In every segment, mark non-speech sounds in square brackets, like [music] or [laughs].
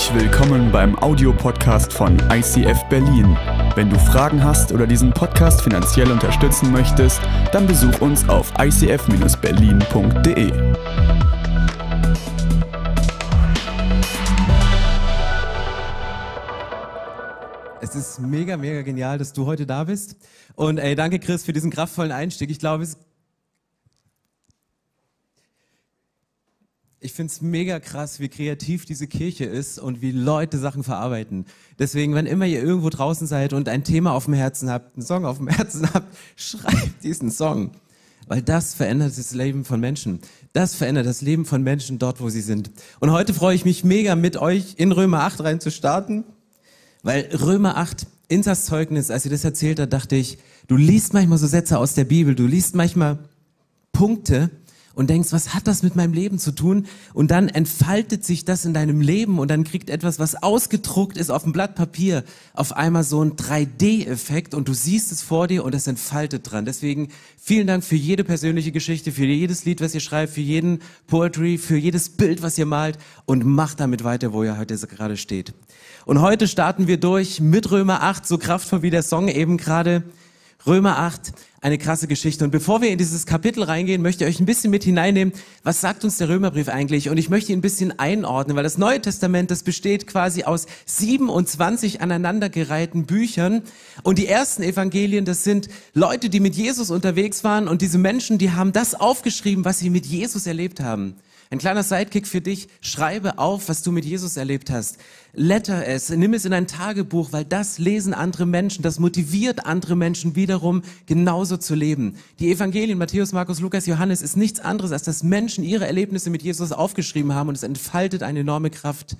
Herzlich willkommen beim Audiopodcast von ICF Berlin. Wenn du Fragen hast oder diesen Podcast finanziell unterstützen möchtest, dann besuch uns auf icf-berlin.de. Es ist mega, mega genial, dass du heute da bist. Und ey, danke Chris für diesen kraftvollen Einstieg. Ich glaube, es ich finde es mega krass, wie kreativ diese Kirche ist und wie Leute Sachen verarbeiten. Deswegen, wenn immer ihr irgendwo draußen seid und ein Thema auf dem Herzen habt, einen Song auf dem [laughs] Herzen habt, schreibt diesen Song. Weil das verändert das Leben von Menschen. Das verändert das Leben von Menschen dort, wo sie sind. Und heute freue ich mich mega, mit euch in Römer 8 rein zu starten. Weil Römer 8, in das Zeugnis, als sie das erzählt hat, dachte ich, du liest manchmal so Sätze aus der Bibel, du liest manchmal Punkte, und denkst, was hat das mit meinem Leben zu tun? Und dann entfaltet sich das in deinem Leben und dann kriegt etwas, was ausgedruckt ist auf dem Blatt Papier, auf einmal so ein 3D-Effekt und du siehst es vor dir und es entfaltet dran. Deswegen vielen Dank für jede persönliche Geschichte, für jedes Lied, was ihr schreibt, für jeden Poetry, für jedes Bild, was ihr malt und macht damit weiter, wo ihr heute gerade steht. Und heute starten wir durch mit Römer 8, so kraftvoll wie der Song eben gerade. Römer 8, eine krasse Geschichte. Und bevor wir in dieses Kapitel reingehen, möchte ich euch ein bisschen mit hineinnehmen, was sagt uns der Römerbrief eigentlich? Und ich möchte ihn ein bisschen einordnen, weil das Neue Testament, das besteht quasi aus 27 aneinandergereihten Büchern. Und die ersten Evangelien, das sind Leute, die mit Jesus unterwegs waren. Und diese Menschen, die haben das aufgeschrieben, was sie mit Jesus erlebt haben. Ein kleiner Sidekick für dich. Schreibe auf, was du mit Jesus erlebt hast. Letter es, nimm es in ein Tagebuch, weil das lesen andere Menschen, das motiviert andere Menschen wiederum genauso zu leben. Die Evangelien Matthäus, Markus, Lukas, Johannes ist nichts anderes, als dass Menschen ihre Erlebnisse mit Jesus aufgeschrieben haben und es entfaltet eine enorme Kraft.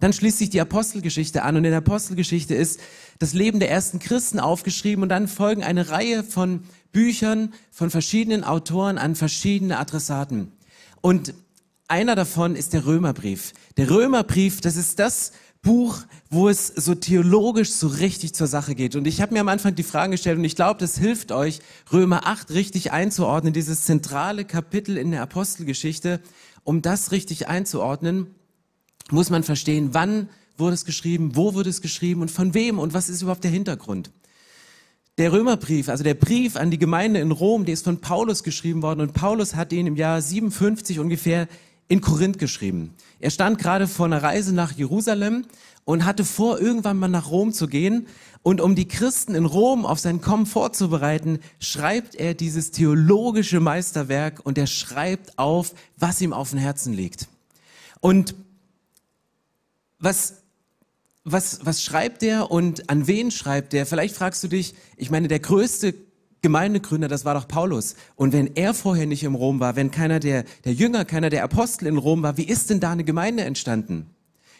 Dann schließt sich die Apostelgeschichte an und in der Apostelgeschichte ist das Leben der ersten Christen aufgeschrieben und dann folgen eine Reihe von Büchern von verschiedenen Autoren an verschiedene Adressaten. Und einer davon ist der Römerbrief. Der Römerbrief, das ist das Buch, wo es so theologisch so richtig zur Sache geht. Und ich habe mir am Anfang die Fragen gestellt und ich glaube, das hilft euch, Römer 8 richtig einzuordnen, dieses zentrale Kapitel in der Apostelgeschichte. Um das richtig einzuordnen, muss man verstehen, wann wurde es geschrieben, wo wurde es geschrieben und von wem und was ist überhaupt der Hintergrund. Der Römerbrief, also der Brief an die Gemeinde in Rom, der ist von Paulus geschrieben worden und Paulus hat ihn im Jahr 57 ungefähr in Korinth geschrieben. Er stand gerade vor einer Reise nach Jerusalem und hatte vor, irgendwann mal nach Rom zu gehen. Und um die Christen in Rom auf sein Kommen vorzubereiten, schreibt er dieses theologische Meisterwerk und er schreibt auf, was ihm auf dem Herzen liegt. Und was was, was schreibt er und an wen schreibt er? Vielleicht fragst du dich, ich meine, der größte Gemeindegründer, das war doch Paulus. Und wenn er vorher nicht im Rom war, wenn keiner der, der Jünger, keiner der Apostel in Rom war, wie ist denn da eine Gemeinde entstanden?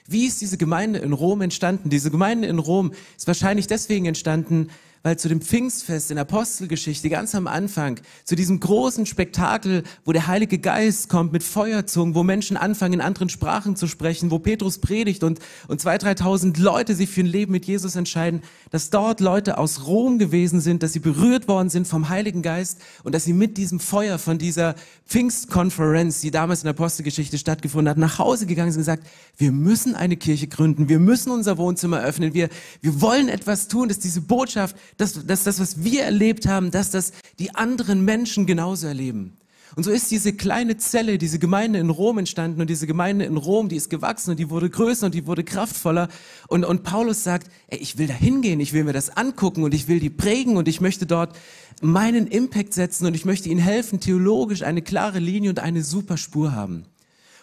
Wie ist diese Gemeinde in Rom entstanden? Diese Gemeinde in Rom ist wahrscheinlich deswegen entstanden, weil zu dem Pfingstfest in Apostelgeschichte ganz am Anfang, zu diesem großen Spektakel, wo der Heilige Geist kommt mit Feuerzungen, wo Menschen anfangen in anderen Sprachen zu sprechen, wo Petrus predigt und, und zwei, dreitausend Leute sich für ein Leben mit Jesus entscheiden, dass dort Leute aus Rom gewesen sind, dass sie berührt worden sind vom Heiligen Geist und dass sie mit diesem Feuer von dieser Pfingstkonferenz, die damals in Apostelgeschichte stattgefunden hat, nach Hause gegangen sind und gesagt, wir müssen eine Kirche gründen, wir müssen unser Wohnzimmer öffnen, wir, wir wollen etwas tun, dass diese Botschaft, dass, dass das, was wir erlebt haben, dass das die anderen Menschen genauso erleben. Und so ist diese kleine Zelle, diese Gemeinde in Rom entstanden und diese Gemeinde in Rom, die ist gewachsen und die wurde größer und die wurde kraftvoller. Und, und Paulus sagt, ey, ich will da hingehen, ich will mir das angucken und ich will die prägen und ich möchte dort meinen Impact setzen und ich möchte ihnen helfen, theologisch eine klare Linie und eine super Spur haben.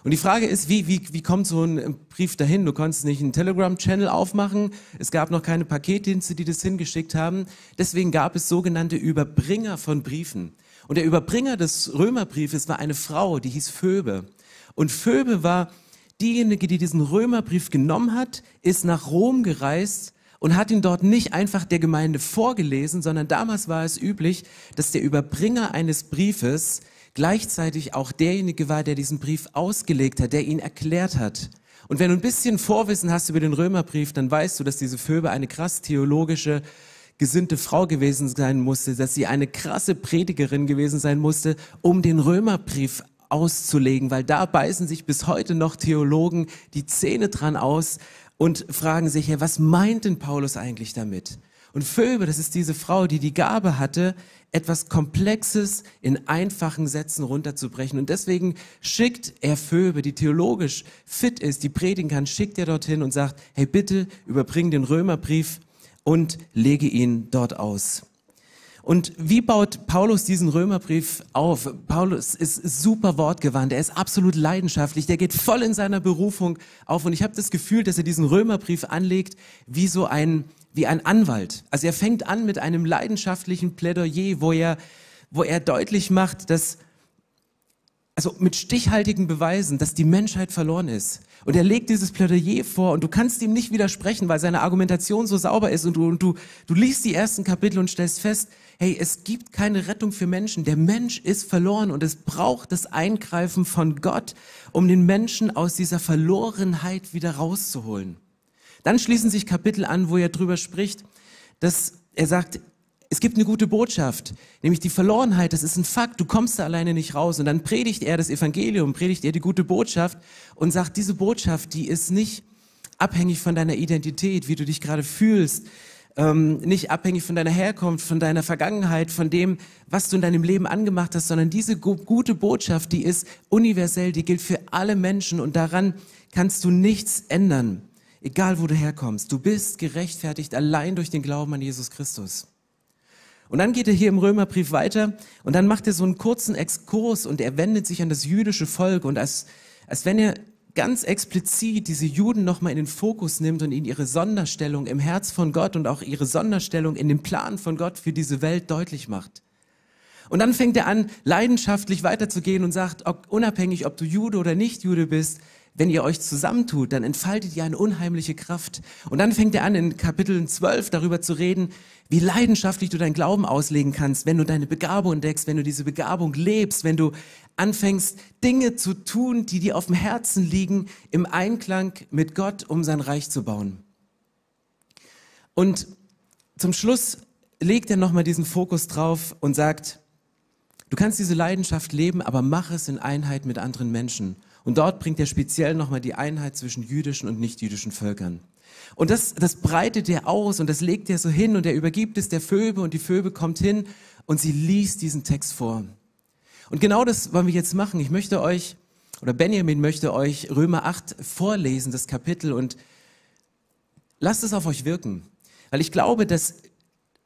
Und die Frage ist, wie, wie, wie kommt so ein Brief dahin? Du konntest nicht einen Telegram-Channel aufmachen. Es gab noch keine Paketdienste, die das hingeschickt haben. Deswegen gab es sogenannte Überbringer von Briefen. Und der Überbringer des Römerbriefes war eine Frau, die hieß Phoebe. Und Phoebe war diejenige, die diesen Römerbrief genommen hat, ist nach Rom gereist und hat ihn dort nicht einfach der Gemeinde vorgelesen, sondern damals war es üblich, dass der Überbringer eines Briefes gleichzeitig auch derjenige war, der diesen Brief ausgelegt hat, der ihn erklärt hat. Und wenn du ein bisschen Vorwissen hast über den Römerbrief, dann weißt du, dass diese Phoebe eine krass theologische, gesinnte Frau gewesen sein musste, dass sie eine krasse Predigerin gewesen sein musste, um den Römerbrief auszulegen, weil da beißen sich bis heute noch Theologen die Zähne dran aus und fragen sich, ja, was meint denn Paulus eigentlich damit? Und Phoebe, das ist diese Frau, die die Gabe hatte, etwas Komplexes in einfachen Sätzen runterzubrechen. Und deswegen schickt er Phoebe, die theologisch fit ist, die predigen kann, schickt er dorthin und sagt, hey, bitte überbring den Römerbrief und lege ihn dort aus. Und wie baut Paulus diesen Römerbrief auf? Paulus ist super wortgewandt, er ist absolut leidenschaftlich, der geht voll in seiner Berufung auf. Und ich habe das Gefühl, dass er diesen Römerbrief anlegt wie so ein, wie ein Anwalt. Also er fängt an mit einem leidenschaftlichen Plädoyer, wo er, wo er deutlich macht, dass also mit stichhaltigen Beweisen, dass die Menschheit verloren ist. Und er legt dieses Plädoyer vor und du kannst ihm nicht widersprechen, weil seine Argumentation so sauber ist und du, und du, du liest die ersten Kapitel und stellst fest, hey, es gibt keine Rettung für Menschen. Der Mensch ist verloren und es braucht das Eingreifen von Gott, um den Menschen aus dieser Verlorenheit wieder rauszuholen. Dann schließen sich Kapitel an, wo er drüber spricht, dass er sagt, es gibt eine gute Botschaft, nämlich die Verlorenheit, das ist ein Fakt, du kommst da alleine nicht raus. Und dann predigt er das Evangelium, predigt er die gute Botschaft und sagt, diese Botschaft, die ist nicht abhängig von deiner Identität, wie du dich gerade fühlst, ähm, nicht abhängig von deiner Herkunft, von deiner Vergangenheit, von dem, was du in deinem Leben angemacht hast, sondern diese gute Botschaft, die ist universell, die gilt für alle Menschen und daran kannst du nichts ändern, egal wo du herkommst. Du bist gerechtfertigt allein durch den Glauben an Jesus Christus. Und dann geht er hier im Römerbrief weiter und dann macht er so einen kurzen Exkurs und er wendet sich an das jüdische Volk und als, als wenn er ganz explizit diese Juden nochmal in den Fokus nimmt und ihnen ihre Sonderstellung im Herz von Gott und auch ihre Sonderstellung in dem Plan von Gott für diese Welt deutlich macht. Und dann fängt er an, leidenschaftlich weiterzugehen und sagt, ob, unabhängig, ob du Jude oder nicht Jude bist, wenn ihr euch zusammentut, dann entfaltet ihr eine unheimliche Kraft. Und dann fängt er an, in Kapitel 12 darüber zu reden, wie leidenschaftlich du deinen Glauben auslegen kannst, wenn du deine Begabung entdeckst, wenn du diese Begabung lebst, wenn du anfängst, Dinge zu tun, die dir auf dem Herzen liegen, im Einklang mit Gott, um sein Reich zu bauen. Und zum Schluss legt er nochmal diesen Fokus drauf und sagt, du kannst diese Leidenschaft leben, aber mach es in Einheit mit anderen Menschen. Und dort bringt er speziell nochmal die Einheit zwischen jüdischen und nichtjüdischen Völkern. Und das, das breitet er aus und das legt er so hin und er übergibt es der Phoebe und die Phoebe kommt hin und sie liest diesen Text vor. Und genau das wollen wir jetzt machen. Ich möchte euch, oder Benjamin möchte euch Römer 8 vorlesen, das Kapitel und lasst es auf euch wirken. Weil ich glaube, dass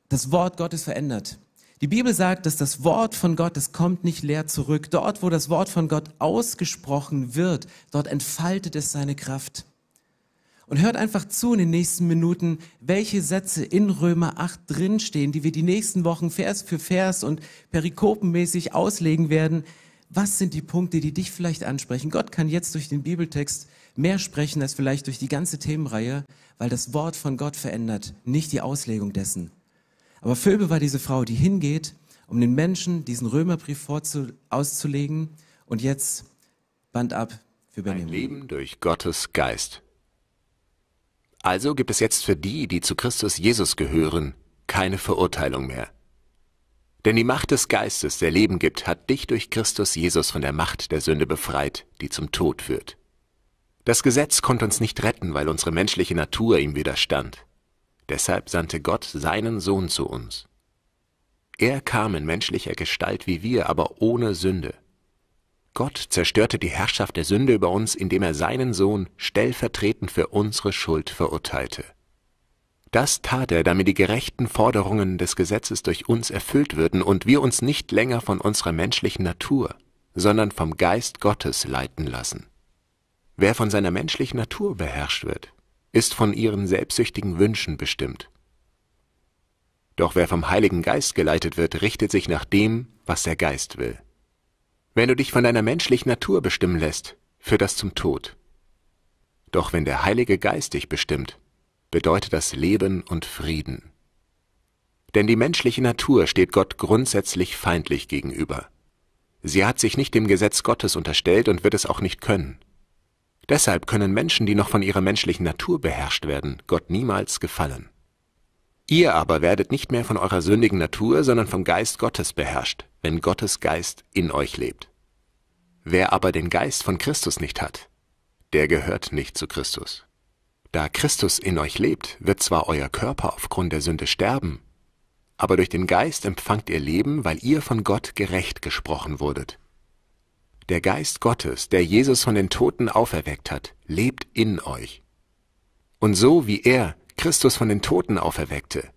das Wort Gottes verändert. Die Bibel sagt, dass das Wort von Gott, es kommt nicht leer zurück. Dort, wo das Wort von Gott ausgesprochen wird, dort entfaltet es seine Kraft. Und hört einfach zu in den nächsten Minuten, welche Sätze in Römer 8 drinstehen, die wir die nächsten Wochen Vers für Vers und perikopenmäßig auslegen werden. Was sind die Punkte, die dich vielleicht ansprechen? Gott kann jetzt durch den Bibeltext mehr sprechen als vielleicht durch die ganze Themenreihe, weil das Wort von Gott verändert, nicht die Auslegung dessen. Aber Phoebe war diese Frau, die hingeht, um den Menschen diesen Römerbrief auszulegen. Und jetzt Band ab für Benjamin. Ein Leben durch Gottes Geist. Also gibt es jetzt für die, die zu Christus Jesus gehören, keine Verurteilung mehr. Denn die Macht des Geistes, der Leben gibt, hat dich durch Christus Jesus von der Macht der Sünde befreit, die zum Tod führt. Das Gesetz konnte uns nicht retten, weil unsere menschliche Natur ihm widerstand. Deshalb sandte Gott seinen Sohn zu uns. Er kam in menschlicher Gestalt wie wir, aber ohne Sünde. Gott zerstörte die Herrschaft der Sünde über uns, indem er seinen Sohn stellvertretend für unsere Schuld verurteilte. Das tat er, damit die gerechten Forderungen des Gesetzes durch uns erfüllt würden und wir uns nicht länger von unserer menschlichen Natur, sondern vom Geist Gottes leiten lassen. Wer von seiner menschlichen Natur beherrscht wird, ist von ihren selbstsüchtigen Wünschen bestimmt. Doch wer vom Heiligen Geist geleitet wird, richtet sich nach dem, was der Geist will. Wenn du dich von deiner menschlichen Natur bestimmen lässt, führt das zum Tod. Doch wenn der Heilige Geist dich bestimmt, bedeutet das Leben und Frieden. Denn die menschliche Natur steht Gott grundsätzlich feindlich gegenüber. Sie hat sich nicht dem Gesetz Gottes unterstellt und wird es auch nicht können. Deshalb können Menschen, die noch von ihrer menschlichen Natur beherrscht werden, Gott niemals gefallen. Ihr aber werdet nicht mehr von eurer sündigen Natur, sondern vom Geist Gottes beherrscht, wenn Gottes Geist in euch lebt. Wer aber den Geist von Christus nicht hat, der gehört nicht zu Christus. Da Christus in euch lebt, wird zwar euer Körper aufgrund der Sünde sterben, aber durch den Geist empfangt ihr Leben, weil ihr von Gott gerecht gesprochen wurdet. Der Geist Gottes, der Jesus von den Toten auferweckt hat, lebt in euch. Und so wie er Christus von den Toten auferweckte,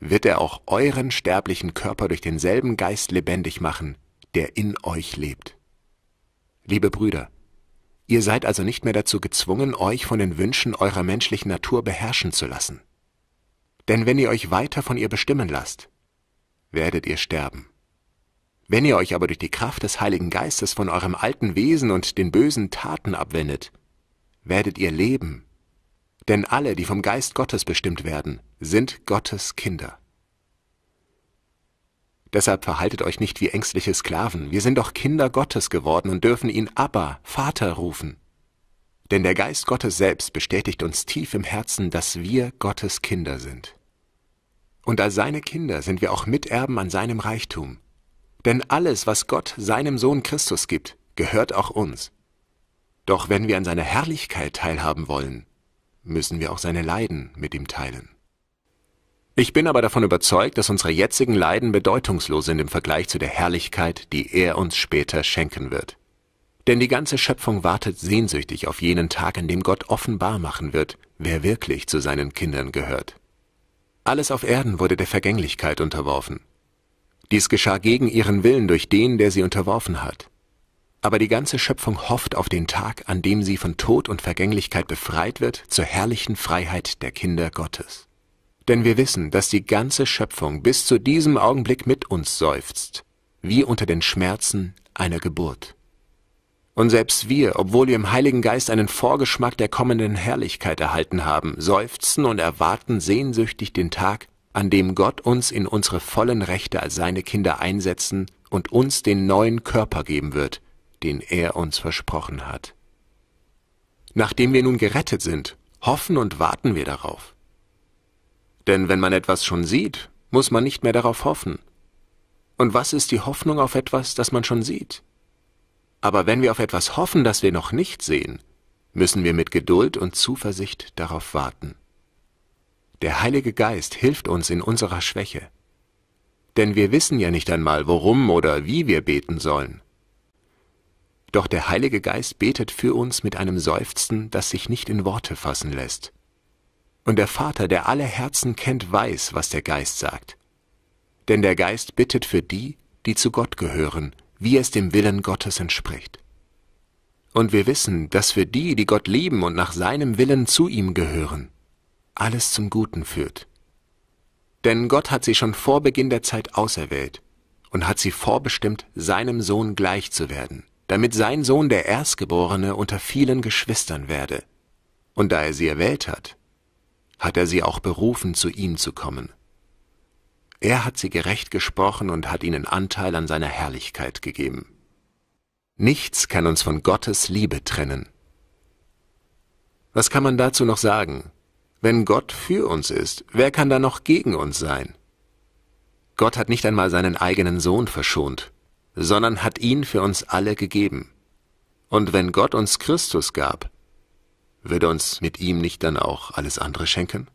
wird er auch euren sterblichen Körper durch denselben Geist lebendig machen, der in euch lebt. Liebe Brüder, ihr seid also nicht mehr dazu gezwungen, euch von den Wünschen eurer menschlichen Natur beherrschen zu lassen. Denn wenn ihr euch weiter von ihr bestimmen lasst, werdet ihr sterben. Wenn ihr euch aber durch die Kraft des Heiligen Geistes von eurem alten Wesen und den bösen Taten abwendet, werdet ihr leben. Denn alle, die vom Geist Gottes bestimmt werden, sind Gottes Kinder. Deshalb verhaltet euch nicht wie ängstliche Sklaven, wir sind doch Kinder Gottes geworden und dürfen ihn Abba, Vater rufen. Denn der Geist Gottes selbst bestätigt uns tief im Herzen, dass wir Gottes Kinder sind. Und als seine Kinder sind wir auch Miterben an seinem Reichtum. Denn alles, was Gott seinem Sohn Christus gibt, gehört auch uns. Doch wenn wir an seiner Herrlichkeit teilhaben wollen, müssen wir auch seine Leiden mit ihm teilen. Ich bin aber davon überzeugt, dass unsere jetzigen Leiden bedeutungslos sind im Vergleich zu der Herrlichkeit, die er uns später schenken wird. Denn die ganze Schöpfung wartet sehnsüchtig auf jenen Tag, an dem Gott offenbar machen wird, wer wirklich zu seinen Kindern gehört. Alles auf Erden wurde der Vergänglichkeit unterworfen. Dies geschah gegen ihren Willen durch den, der sie unterworfen hat. Aber die ganze Schöpfung hofft auf den Tag, an dem sie von Tod und Vergänglichkeit befreit wird zur herrlichen Freiheit der Kinder Gottes. Denn wir wissen, dass die ganze Schöpfung bis zu diesem Augenblick mit uns seufzt, wie unter den Schmerzen einer Geburt. Und selbst wir, obwohl wir im Heiligen Geist einen Vorgeschmack der kommenden Herrlichkeit erhalten haben, seufzen und erwarten sehnsüchtig den Tag, an dem Gott uns in unsere vollen Rechte als seine Kinder einsetzen und uns den neuen Körper geben wird, den er uns versprochen hat. Nachdem wir nun gerettet sind, hoffen und warten wir darauf. Denn wenn man etwas schon sieht, muss man nicht mehr darauf hoffen. Und was ist die Hoffnung auf etwas, das man schon sieht? Aber wenn wir auf etwas hoffen, das wir noch nicht sehen, müssen wir mit Geduld und Zuversicht darauf warten. Der Heilige Geist hilft uns in unserer Schwäche. Denn wir wissen ja nicht einmal, worum oder wie wir beten sollen. Doch der Heilige Geist betet für uns mit einem Seufzen, das sich nicht in Worte fassen lässt. Und der Vater, der alle Herzen kennt, weiß, was der Geist sagt. Denn der Geist bittet für die, die zu Gott gehören, wie es dem Willen Gottes entspricht. Und wir wissen, dass für die, die Gott lieben und nach seinem Willen zu ihm gehören, alles zum Guten führt. Denn Gott hat sie schon vor Beginn der Zeit auserwählt und hat sie vorbestimmt, seinem Sohn gleich zu werden, damit sein Sohn der Erstgeborene unter vielen Geschwistern werde. Und da er sie erwählt hat, hat er sie auch berufen, zu ihm zu kommen. Er hat sie gerecht gesprochen und hat ihnen Anteil an seiner Herrlichkeit gegeben. Nichts kann uns von Gottes Liebe trennen. Was kann man dazu noch sagen? Wenn Gott für uns ist, wer kann da noch gegen uns sein? Gott hat nicht einmal seinen eigenen Sohn verschont, sondern hat ihn für uns alle gegeben. Und wenn Gott uns Christus gab, würde uns mit ihm nicht dann auch alles andere schenken?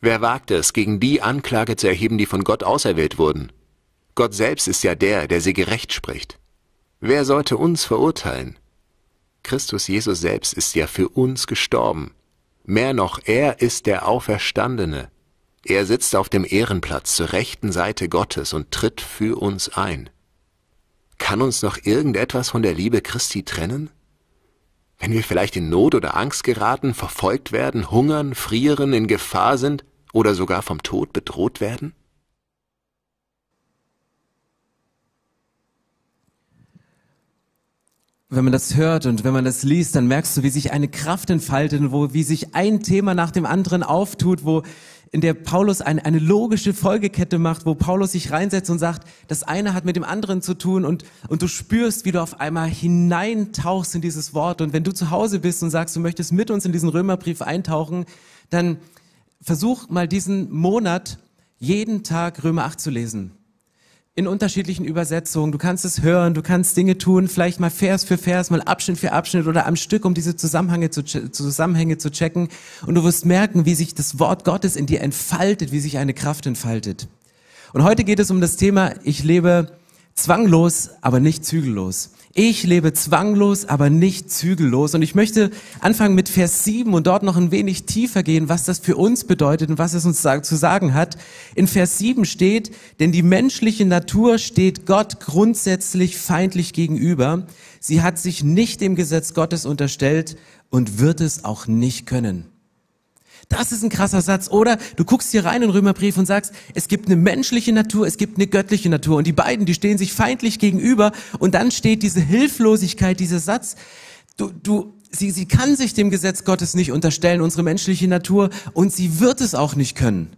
Wer wagt es, gegen die Anklage zu erheben, die von Gott auserwählt wurden? Gott selbst ist ja der, der sie gerecht spricht. Wer sollte uns verurteilen? Christus Jesus selbst ist ja für uns gestorben. Mehr noch, er ist der Auferstandene. Er sitzt auf dem Ehrenplatz zur rechten Seite Gottes und tritt für uns ein. Kann uns noch irgendetwas von der Liebe Christi trennen? Wenn wir vielleicht in Not oder Angst geraten, verfolgt werden, hungern, frieren, in Gefahr sind oder sogar vom Tod bedroht werden? Wenn man das hört und wenn man das liest, dann merkst du, wie sich eine Kraft entfaltet, wo, wie sich ein Thema nach dem anderen auftut, wo in der Paulus eine, eine logische Folgekette macht, wo Paulus sich reinsetzt und sagt, das eine hat mit dem anderen zu tun und, und du spürst, wie du auf einmal hineintauchst in dieses Wort. Und wenn du zu Hause bist und sagst, du möchtest mit uns in diesen Römerbrief eintauchen, dann versuch mal diesen Monat jeden Tag Römer 8 zu lesen. In unterschiedlichen Übersetzungen. Du kannst es hören, du kannst Dinge tun, vielleicht mal Vers für Vers, mal Abschnitt für Abschnitt oder am Stück, um diese Zusammenhänge zu, Zusammenhänge zu checken. Und du wirst merken, wie sich das Wort Gottes in dir entfaltet, wie sich eine Kraft entfaltet. Und heute geht es um das Thema, ich lebe zwanglos, aber nicht zügellos. Ich lebe zwanglos, aber nicht zügellos. Und ich möchte anfangen mit Vers 7 und dort noch ein wenig tiefer gehen, was das für uns bedeutet und was es uns zu sagen hat. In Vers 7 steht, denn die menschliche Natur steht Gott grundsätzlich feindlich gegenüber. Sie hat sich nicht dem Gesetz Gottes unterstellt und wird es auch nicht können. Das ist ein krasser Satz. Oder du guckst hier rein in Römerbrief und sagst, es gibt eine menschliche Natur, es gibt eine göttliche Natur. Und die beiden, die stehen sich feindlich gegenüber. Und dann steht diese Hilflosigkeit, dieser Satz. Du, du, sie, sie kann sich dem Gesetz Gottes nicht unterstellen, unsere menschliche Natur. Und sie wird es auch nicht können.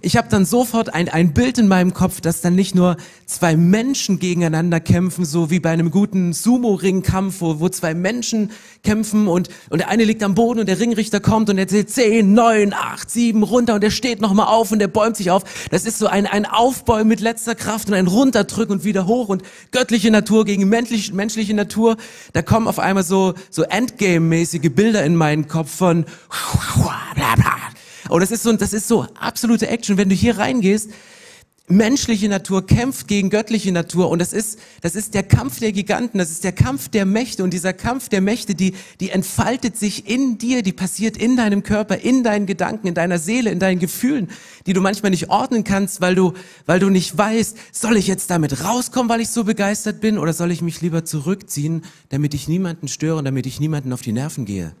Ich habe dann sofort ein, ein Bild in meinem Kopf, dass dann nicht nur zwei Menschen gegeneinander kämpfen, so wie bei einem guten Sumo-Ring-Kampf, wo, wo zwei Menschen kämpfen und, und der eine liegt am Boden und der Ringrichter kommt und er zählt zehn, neun, acht, sieben runter und er steht nochmal auf und er bäumt sich auf. Das ist so ein, ein Aufbäumen mit letzter Kraft und ein Runterdrücken und wieder hoch und göttliche Natur gegen menschlich, menschliche Natur. Da kommen auf einmal so, so Endgame-mäßige Bilder in meinen Kopf von bla bla und das ist so, das ist so absolute Action. Wenn du hier reingehst, menschliche Natur kämpft gegen göttliche Natur und das ist, das ist der Kampf der Giganten, das ist der Kampf der Mächte und dieser Kampf der Mächte, die, die entfaltet sich in dir, die passiert in deinem Körper, in deinen Gedanken, in deiner Seele, in deinen Gefühlen, die du manchmal nicht ordnen kannst, weil du, weil du nicht weißt, soll ich jetzt damit rauskommen, weil ich so begeistert bin oder soll ich mich lieber zurückziehen, damit ich niemanden störe, damit ich niemanden auf die Nerven gehe.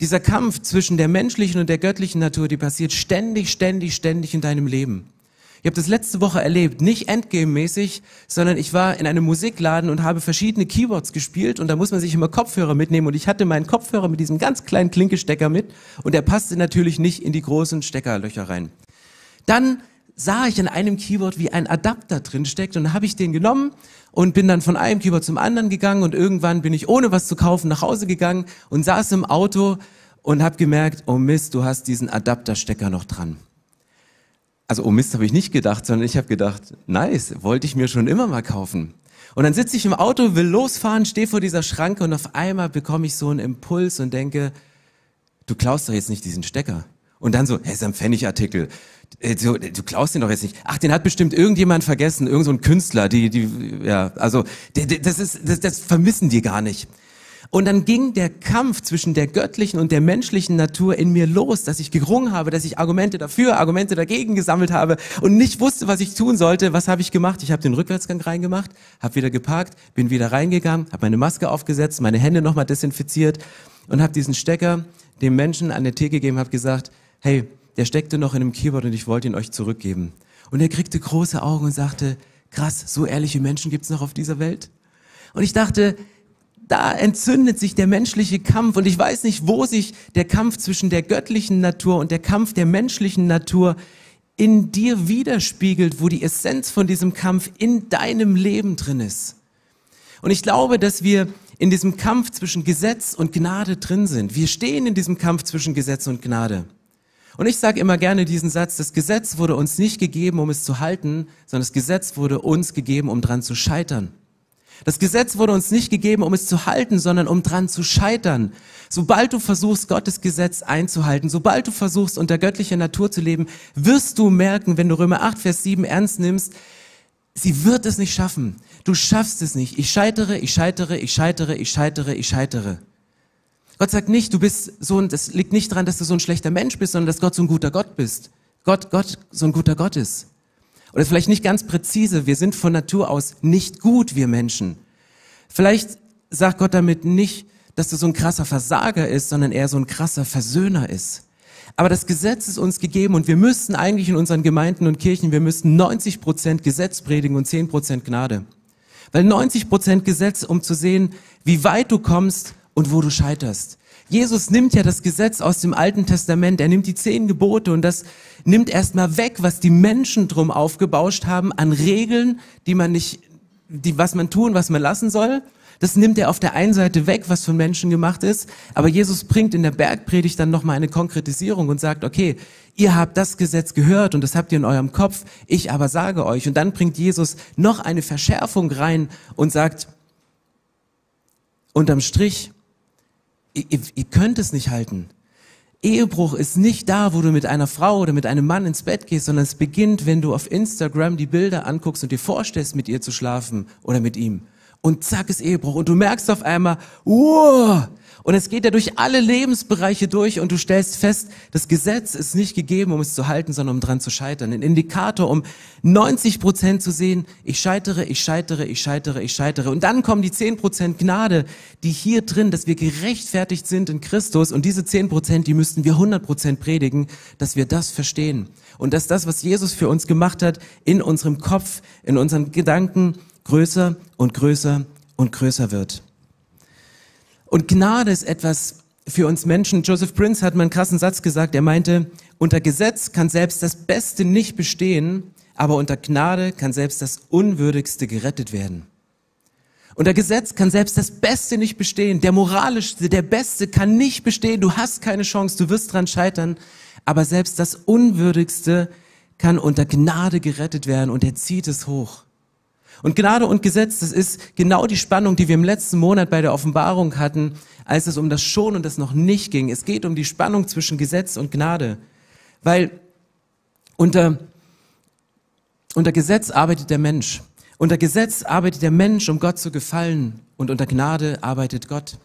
Dieser Kampf zwischen der menschlichen und der göttlichen Natur, die passiert ständig, ständig, ständig in deinem Leben. Ich habe das letzte Woche erlebt, nicht Endgame-mäßig, sondern ich war in einem Musikladen und habe verschiedene Keyboards gespielt und da muss man sich immer Kopfhörer mitnehmen und ich hatte meinen Kopfhörer mit diesem ganz kleinen Klinkestecker mit und der passte natürlich nicht in die großen Steckerlöcher rein. Dann sah ich an einem Keyboard, wie ein Adapter drin steckt und habe ich den genommen und bin dann von einem Keyboard zum anderen gegangen und irgendwann bin ich ohne was zu kaufen nach Hause gegangen und saß im Auto und habe gemerkt, oh Mist, du hast diesen Adapterstecker noch dran. Also oh Mist habe ich nicht gedacht, sondern ich habe gedacht, nice, wollte ich mir schon immer mal kaufen. Und dann sitze ich im Auto, will losfahren, stehe vor dieser Schranke und auf einmal bekomme ich so einen Impuls und denke, du klaust doch jetzt nicht diesen Stecker. Und dann so, hey, ist ein Pfennigartikel. Äh, du, du klaust den doch jetzt nicht. Ach, den hat bestimmt irgendjemand vergessen, irgend so ein Künstler, die, die, ja, also, das ist, das, das vermissen die gar nicht. Und dann ging der Kampf zwischen der göttlichen und der menschlichen Natur in mir los, dass ich gerungen habe, dass ich Argumente dafür, Argumente dagegen gesammelt habe und nicht wusste, was ich tun sollte. Was habe ich gemacht? Ich habe den Rückwärtsgang reingemacht, habe wieder geparkt, bin wieder reingegangen, habe meine Maske aufgesetzt, meine Hände nochmal desinfiziert und habe diesen Stecker dem Menschen an der Theke gegeben, habe gesagt, hey, der steckte noch in einem Keyboard und ich wollte ihn euch zurückgeben. Und er kriegte große Augen und sagte, krass, so ehrliche Menschen gibt's noch auf dieser Welt? Und ich dachte, da entzündet sich der menschliche Kampf und ich weiß nicht, wo sich der Kampf zwischen der göttlichen Natur und der Kampf der menschlichen Natur in dir widerspiegelt, wo die Essenz von diesem Kampf in deinem Leben drin ist. Und ich glaube, dass wir in diesem Kampf zwischen Gesetz und Gnade drin sind. Wir stehen in diesem Kampf zwischen Gesetz und Gnade. Und ich sage immer gerne diesen Satz, das Gesetz wurde uns nicht gegeben, um es zu halten, sondern das Gesetz wurde uns gegeben, um dran zu scheitern. Das Gesetz wurde uns nicht gegeben, um es zu halten, sondern um dran zu scheitern. Sobald du versuchst, Gottes Gesetz einzuhalten, sobald du versuchst, unter göttlicher Natur zu leben, wirst du merken, wenn du Römer 8, Vers 7 ernst nimmst, sie wird es nicht schaffen. Du schaffst es nicht. Ich scheitere, ich scheitere, ich scheitere, ich scheitere, ich scheitere. Gott sagt nicht, du bist so ein, das liegt nicht daran, dass du so ein schlechter Mensch bist, sondern dass Gott so ein guter Gott bist. Gott, Gott so ein guter Gott ist. Oder vielleicht nicht ganz präzise, wir sind von Natur aus nicht gut, wir Menschen. Vielleicht sagt Gott damit nicht, dass du so ein krasser Versager ist, sondern eher so ein krasser Versöhner ist. Aber das Gesetz ist uns gegeben und wir müssten eigentlich in unseren Gemeinden und Kirchen, wir müssten 90 Prozent Gesetz predigen und 10 Prozent Gnade. Weil 90 Prozent Gesetz, um zu sehen, wie weit du kommst und wo du scheiterst. Jesus nimmt ja das Gesetz aus dem Alten Testament, er nimmt die zehn Gebote und das nimmt erstmal weg, was die Menschen drum aufgebauscht haben an Regeln, die man nicht, die, was man tun, was man lassen soll. Das nimmt er auf der einen Seite weg, was von Menschen gemacht ist, aber Jesus bringt in der Bergpredigt dann nochmal eine Konkretisierung und sagt, okay, ihr habt das Gesetz gehört und das habt ihr in eurem Kopf, ich aber sage euch. Und dann bringt Jesus noch eine Verschärfung rein und sagt, unterm Strich, ihr, ihr könnt es nicht halten. Ehebruch ist nicht da, wo du mit einer Frau oder mit einem Mann ins Bett gehst, sondern es beginnt, wenn du auf Instagram die Bilder anguckst und dir vorstellst, mit ihr zu schlafen oder mit ihm und zack ist Ehebruch und du merkst auf einmal, wow, und es geht ja durch alle Lebensbereiche durch und du stellst fest, das Gesetz ist nicht gegeben, um es zu halten, sondern um dran zu scheitern. Ein Indikator, um 90 Prozent zu sehen, ich scheitere, ich scheitere, ich scheitere, ich scheitere. Und dann kommen die 10 Prozent Gnade, die hier drin, dass wir gerechtfertigt sind in Christus. Und diese 10 Prozent, die müssten wir 100 Prozent predigen, dass wir das verstehen. Und dass das, was Jesus für uns gemacht hat, in unserem Kopf, in unseren Gedanken, größer und größer und größer wird. Und Gnade ist etwas für uns Menschen. Joseph Prince hat mal einen krassen Satz gesagt. Er meinte, unter Gesetz kann selbst das Beste nicht bestehen, aber unter Gnade kann selbst das Unwürdigste gerettet werden. Unter Gesetz kann selbst das Beste nicht bestehen. Der moralischste, der Beste kann nicht bestehen. Du hast keine Chance, du wirst dran scheitern. Aber selbst das Unwürdigste kann unter Gnade gerettet werden und er zieht es hoch. Und Gnade und Gesetz, das ist genau die Spannung, die wir im letzten Monat bei der Offenbarung hatten, als es um das Schon und das noch nicht ging. Es geht um die Spannung zwischen Gesetz und Gnade. Weil unter, unter Gesetz arbeitet der Mensch. Unter Gesetz arbeitet der Mensch, um Gott zu gefallen. Und unter Gnade arbeitet Gott.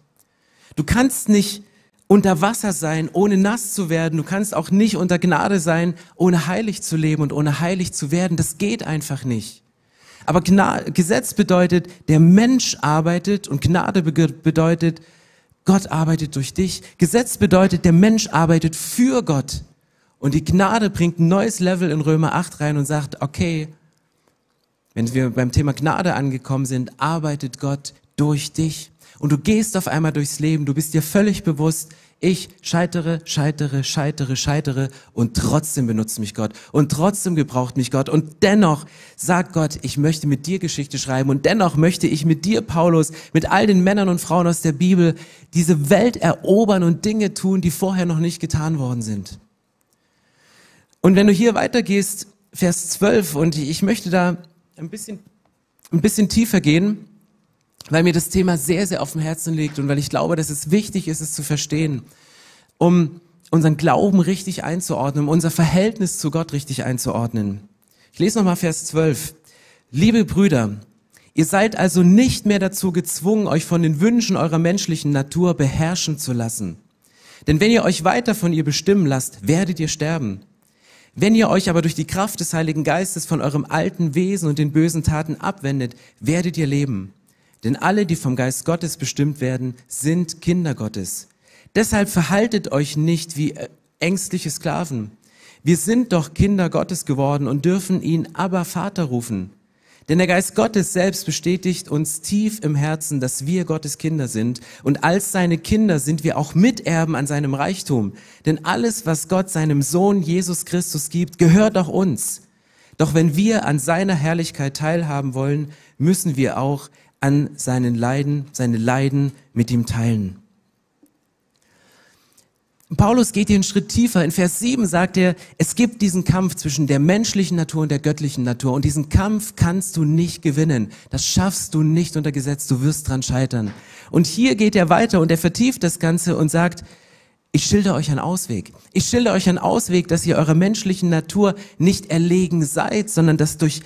Du kannst nicht unter Wasser sein, ohne nass zu werden. Du kannst auch nicht unter Gnade sein, ohne heilig zu leben und ohne heilig zu werden. Das geht einfach nicht. Aber Gnade, Gesetz bedeutet, der Mensch arbeitet und Gnade bedeutet, Gott arbeitet durch dich. Gesetz bedeutet, der Mensch arbeitet für Gott. Und die Gnade bringt ein neues Level in Römer 8 rein und sagt, okay, wenn wir beim Thema Gnade angekommen sind, arbeitet Gott durch dich. Und du gehst auf einmal durchs Leben, du bist dir völlig bewusst, ich scheitere, scheitere, scheitere, scheitere und trotzdem benutzt mich Gott und trotzdem gebraucht mich Gott und dennoch sagt Gott, ich möchte mit dir Geschichte schreiben und dennoch möchte ich mit dir, Paulus, mit all den Männern und Frauen aus der Bibel diese Welt erobern und Dinge tun, die vorher noch nicht getan worden sind. Und wenn du hier weitergehst, Vers 12, und ich möchte da ein bisschen, ein bisschen tiefer gehen, weil mir das Thema sehr, sehr auf dem Herzen liegt und weil ich glaube, dass es wichtig ist, es zu verstehen, um unseren Glauben richtig einzuordnen, um unser Verhältnis zu Gott richtig einzuordnen. Ich lese nochmal Vers 12. Liebe Brüder, ihr seid also nicht mehr dazu gezwungen, euch von den Wünschen eurer menschlichen Natur beherrschen zu lassen. Denn wenn ihr euch weiter von ihr bestimmen lasst, werdet ihr sterben. Wenn ihr euch aber durch die Kraft des Heiligen Geistes von eurem alten Wesen und den bösen Taten abwendet, werdet ihr leben. Denn alle, die vom Geist Gottes bestimmt werden, sind Kinder Gottes. Deshalb verhaltet euch nicht wie äh, ängstliche Sklaven. Wir sind doch Kinder Gottes geworden und dürfen ihn aber Vater rufen. Denn der Geist Gottes selbst bestätigt uns tief im Herzen, dass wir Gottes Kinder sind. Und als seine Kinder sind wir auch Miterben an seinem Reichtum. Denn alles, was Gott seinem Sohn Jesus Christus gibt, gehört auch uns. Doch wenn wir an seiner Herrlichkeit teilhaben wollen, müssen wir auch an seinen Leiden, seine Leiden mit ihm teilen. Paulus geht hier einen Schritt tiefer. In Vers 7 sagt er, es gibt diesen Kampf zwischen der menschlichen Natur und der göttlichen Natur. Und diesen Kampf kannst du nicht gewinnen. Das schaffst du nicht unter Gesetz. Du wirst dran scheitern. Und hier geht er weiter und er vertieft das Ganze und sagt, ich schilder euch einen Ausweg. Ich schilder euch einen Ausweg, dass ihr eurer menschlichen Natur nicht erlegen seid, sondern dass durch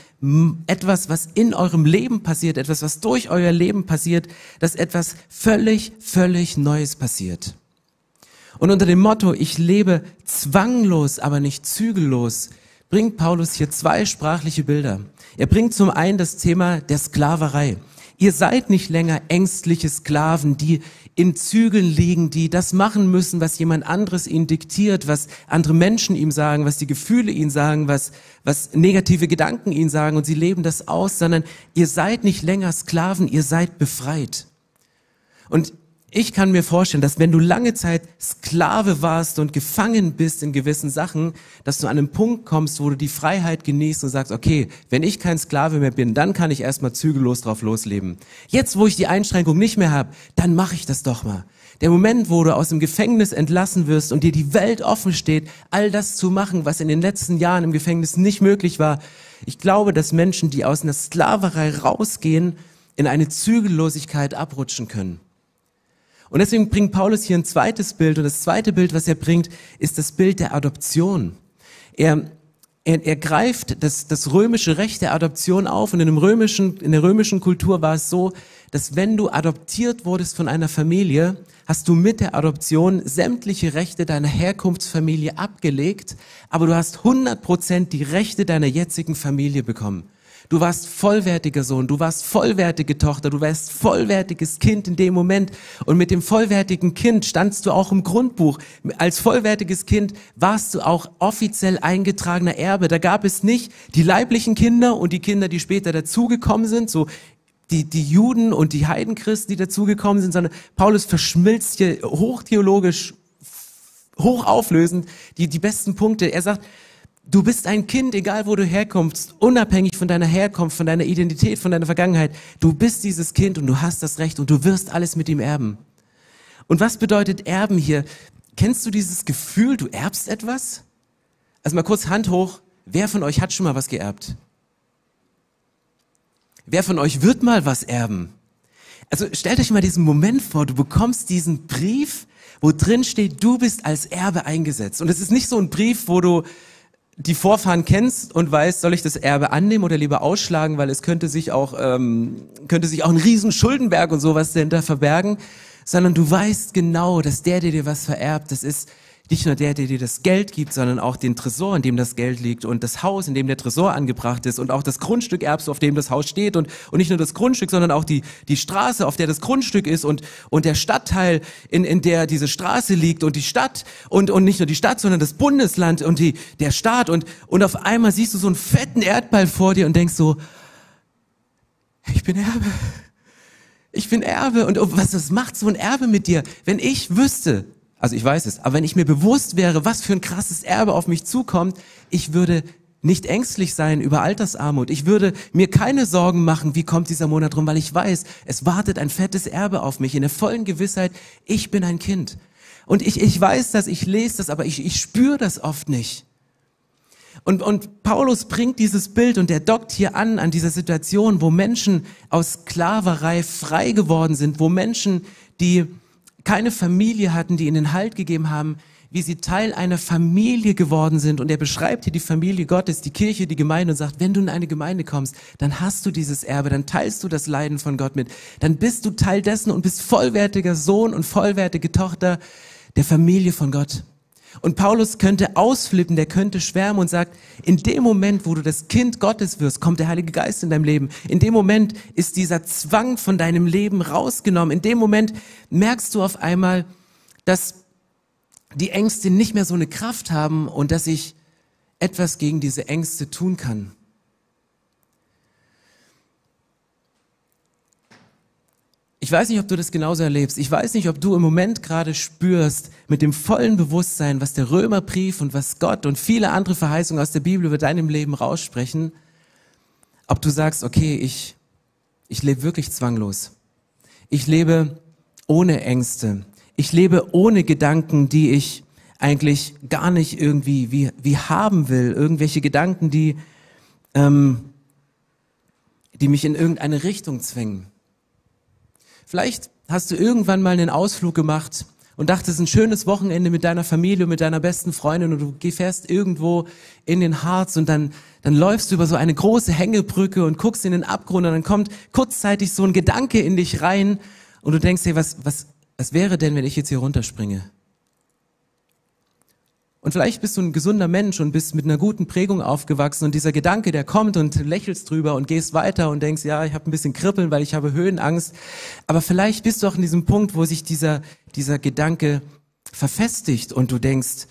etwas, was in eurem Leben passiert, etwas, was durch euer Leben passiert, dass etwas völlig, völlig Neues passiert. Und unter dem Motto, ich lebe zwanglos, aber nicht zügellos, bringt Paulus hier zwei sprachliche Bilder. Er bringt zum einen das Thema der Sklaverei. Ihr seid nicht länger ängstliche Sklaven, die in Zügeln liegen, die das machen müssen, was jemand anderes ihnen diktiert, was andere Menschen ihm sagen, was die Gefühle ihnen sagen, was, was negative Gedanken ihnen sagen und sie leben das aus, sondern ihr seid nicht länger Sklaven, ihr seid befreit. Und ich kann mir vorstellen, dass wenn du lange Zeit Sklave warst und gefangen bist in gewissen Sachen, dass du an einen Punkt kommst, wo du die Freiheit genießt und sagst, okay, wenn ich kein Sklave mehr bin, dann kann ich erstmal zügellos drauf losleben. Jetzt, wo ich die Einschränkung nicht mehr habe, dann mache ich das doch mal. Der Moment, wo du aus dem Gefängnis entlassen wirst und dir die Welt offen steht, all das zu machen, was in den letzten Jahren im Gefängnis nicht möglich war. Ich glaube, dass Menschen, die aus einer Sklaverei rausgehen, in eine Zügellosigkeit abrutschen können. Und deswegen bringt Paulus hier ein zweites Bild. Und das zweite Bild, was er bringt, ist das Bild der Adoption. Er, er, er greift das, das römische Recht der Adoption auf. Und in, dem römischen, in der römischen Kultur war es so, dass wenn du adoptiert wurdest von einer Familie, hast du mit der Adoption sämtliche Rechte deiner Herkunftsfamilie abgelegt, aber du hast 100 Prozent die Rechte deiner jetzigen Familie bekommen. Du warst vollwertiger Sohn, du warst vollwertige Tochter, du warst vollwertiges Kind in dem Moment. Und mit dem vollwertigen Kind standst du auch im Grundbuch. Als vollwertiges Kind warst du auch offiziell eingetragener Erbe. Da gab es nicht die leiblichen Kinder und die Kinder, die später dazugekommen sind, so die, die Juden und die Heidenchristen, die dazugekommen sind, sondern Paulus verschmilzt hier hochtheologisch, hochauflösend die, die besten Punkte. Er sagt, Du bist ein Kind, egal wo du herkommst, unabhängig von deiner Herkunft, von deiner Identität, von deiner Vergangenheit. Du bist dieses Kind und du hast das Recht und du wirst alles mit ihm erben. Und was bedeutet Erben hier? Kennst du dieses Gefühl, du erbst etwas? Also mal kurz Hand hoch. Wer von euch hat schon mal was geerbt? Wer von euch wird mal was erben? Also stellt euch mal diesen Moment vor, du bekommst diesen Brief, wo drin steht, du bist als Erbe eingesetzt. Und es ist nicht so ein Brief, wo du die Vorfahren kennst und weißt, soll ich das Erbe annehmen oder lieber ausschlagen, weil es könnte sich auch ähm, könnte sich auch ein riesen Schuldenberg und sowas dahinter verbergen, sondern du weißt genau, dass der, der dir was vererbt, das ist nicht nur der, der dir das Geld gibt, sondern auch den Tresor, in dem das Geld liegt und das Haus, in dem der Tresor angebracht ist und auch das Grundstück erbst, auf dem das Haus steht und, und nicht nur das Grundstück, sondern auch die, die Straße, auf der das Grundstück ist und, und der Stadtteil, in, in der diese Straße liegt und die Stadt und, und nicht nur die Stadt, sondern das Bundesland und die, der Staat und, und auf einmal siehst du so einen fetten Erdball vor dir und denkst so, ich bin Erbe. Ich bin Erbe. Und was, was macht so ein Erbe mit dir? Wenn ich wüsste, also ich weiß es. Aber wenn ich mir bewusst wäre, was für ein krasses Erbe auf mich zukommt, ich würde nicht ängstlich sein über Altersarmut. Ich würde mir keine Sorgen machen, wie kommt dieser Monat rum, weil ich weiß, es wartet ein fettes Erbe auf mich in der vollen Gewissheit, ich bin ein Kind. Und ich, ich weiß das, ich lese das, aber ich, ich spüre das oft nicht. Und, und Paulus bringt dieses Bild und er dockt hier an, an dieser Situation, wo Menschen aus Sklaverei frei geworden sind, wo Menschen, die keine Familie hatten, die ihnen Halt gegeben haben, wie sie Teil einer Familie geworden sind. Und er beschreibt hier die Familie Gottes, die Kirche, die Gemeinde und sagt, wenn du in eine Gemeinde kommst, dann hast du dieses Erbe, dann teilst du das Leiden von Gott mit, dann bist du Teil dessen und bist vollwertiger Sohn und vollwertige Tochter der Familie von Gott. Und Paulus könnte ausflippen, der könnte schwärmen und sagt, in dem Moment, wo du das Kind Gottes wirst, kommt der Heilige Geist in deinem Leben. In dem Moment ist dieser Zwang von deinem Leben rausgenommen. In dem Moment merkst du auf einmal, dass die Ängste nicht mehr so eine Kraft haben und dass ich etwas gegen diese Ängste tun kann. Ich weiß nicht, ob du das genauso erlebst. Ich weiß nicht, ob du im Moment gerade spürst, mit dem vollen Bewusstsein, was der Römerbrief und was Gott und viele andere Verheißungen aus der Bibel über deinem Leben raussprechen, ob du sagst, okay, ich, ich lebe wirklich zwanglos. Ich lebe ohne Ängste. Ich lebe ohne Gedanken, die ich eigentlich gar nicht irgendwie wie, wie haben will. Irgendwelche Gedanken, die, ähm, die mich in irgendeine Richtung zwingen. Vielleicht hast du irgendwann mal einen Ausflug gemacht und dachtest, ein schönes Wochenende mit deiner Familie, mit deiner besten Freundin und du fährst irgendwo in den Harz und dann, dann läufst du über so eine große Hängebrücke und guckst in den Abgrund und dann kommt kurzzeitig so ein Gedanke in dich rein und du denkst, hey, was, was, was wäre denn, wenn ich jetzt hier runterspringe? Und vielleicht bist du ein gesunder Mensch und bist mit einer guten Prägung aufgewachsen und dieser Gedanke, der kommt und lächelst drüber und gehst weiter und denkst, ja, ich habe ein bisschen Kribbeln, weil ich habe Höhenangst. Aber vielleicht bist du auch in diesem Punkt, wo sich dieser, dieser Gedanke verfestigt und du denkst,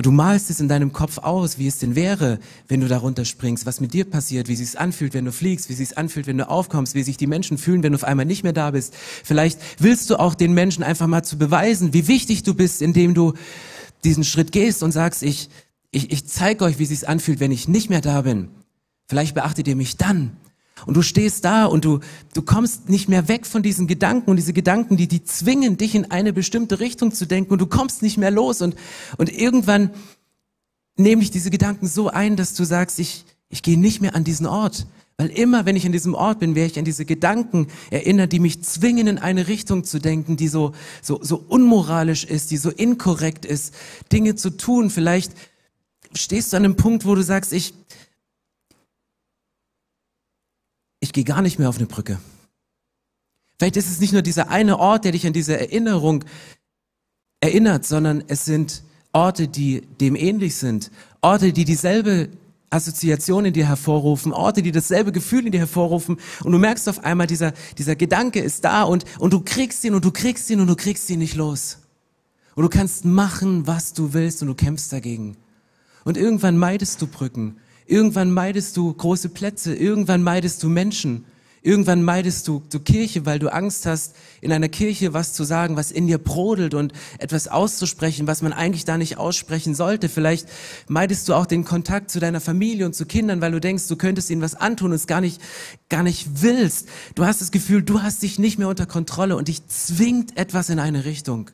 Du malst es in deinem Kopf aus, wie es denn wäre, wenn du darunter springst, was mit dir passiert, wie es sich anfühlt, wenn du fliegst, wie es sich anfühlt, wenn du aufkommst, wie sich die Menschen fühlen, wenn du auf einmal nicht mehr da bist. Vielleicht willst du auch den Menschen einfach mal zu beweisen, wie wichtig du bist, indem du diesen Schritt gehst und sagst, ich, ich, ich zeige euch, wie es sich anfühlt, wenn ich nicht mehr da bin. Vielleicht beachtet ihr mich dann. Und du stehst da und du, du kommst nicht mehr weg von diesen Gedanken und diese Gedanken, die, die zwingen dich in eine bestimmte Richtung zu denken und du kommst nicht mehr los und, und irgendwann nehme ich diese Gedanken so ein, dass du sagst, ich, ich gehe nicht mehr an diesen Ort. Weil immer, wenn ich an diesem Ort bin, werde ich an diese Gedanken erinnert, die mich zwingen, in eine Richtung zu denken, die so, so, so unmoralisch ist, die so inkorrekt ist, Dinge zu tun. Vielleicht stehst du an einem Punkt, wo du sagst, ich, ich gehe gar nicht mehr auf eine Brücke. Vielleicht ist es nicht nur dieser eine Ort, der dich an diese Erinnerung erinnert, sondern es sind Orte, die dem ähnlich sind. Orte, die dieselbe Assoziation in dir hervorrufen, Orte, die dasselbe Gefühl in dir hervorrufen und du merkst auf einmal, dieser, dieser Gedanke ist da und, und du kriegst ihn und du kriegst ihn und du kriegst ihn nicht los. Und du kannst machen, was du willst und du kämpfst dagegen. Und irgendwann meidest du Brücken. Irgendwann meidest du große Plätze, irgendwann meidest du Menschen, irgendwann meidest du, du Kirche, weil du Angst hast, in einer Kirche was zu sagen, was in dir brodelt und etwas auszusprechen, was man eigentlich da nicht aussprechen sollte. Vielleicht meidest du auch den Kontakt zu deiner Familie und zu Kindern, weil du denkst, du könntest ihnen was antun und es gar nicht, gar nicht willst. Du hast das Gefühl, du hast dich nicht mehr unter Kontrolle und dich zwingt etwas in eine Richtung.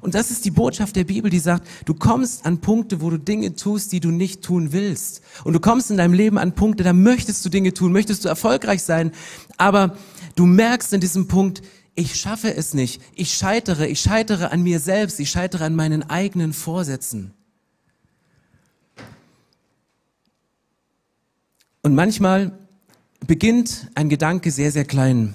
Und das ist die Botschaft der Bibel, die sagt, du kommst an Punkte, wo du Dinge tust, die du nicht tun willst. Und du kommst in deinem Leben an Punkte, da möchtest du Dinge tun, möchtest du erfolgreich sein, aber du merkst in diesem Punkt, ich schaffe es nicht, ich scheitere, ich scheitere an mir selbst, ich scheitere an meinen eigenen Vorsätzen. Und manchmal beginnt ein Gedanke sehr, sehr klein.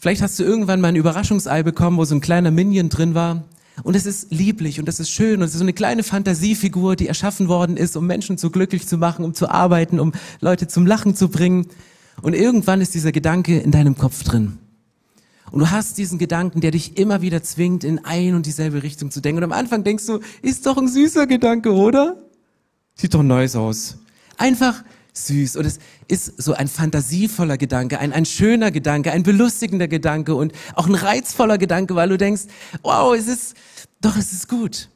Vielleicht hast du irgendwann mal ein Überraschungsei bekommen, wo so ein kleiner Minion drin war. Und es ist lieblich und es ist schön und es ist so eine kleine Fantasiefigur, die erschaffen worden ist, um Menschen so glücklich zu machen, um zu arbeiten, um Leute zum Lachen zu bringen. Und irgendwann ist dieser Gedanke in deinem Kopf drin. Und du hast diesen Gedanken, der dich immer wieder zwingt, in ein und dieselbe Richtung zu denken. Und am Anfang denkst du, ist doch ein süßer Gedanke, oder? Sieht doch nice aus. Einfach süß und es ist so ein fantasievoller Gedanke, ein, ein schöner Gedanke, ein belustigender Gedanke und auch ein reizvoller Gedanke, weil du denkst, wow, es ist, doch, es ist gut.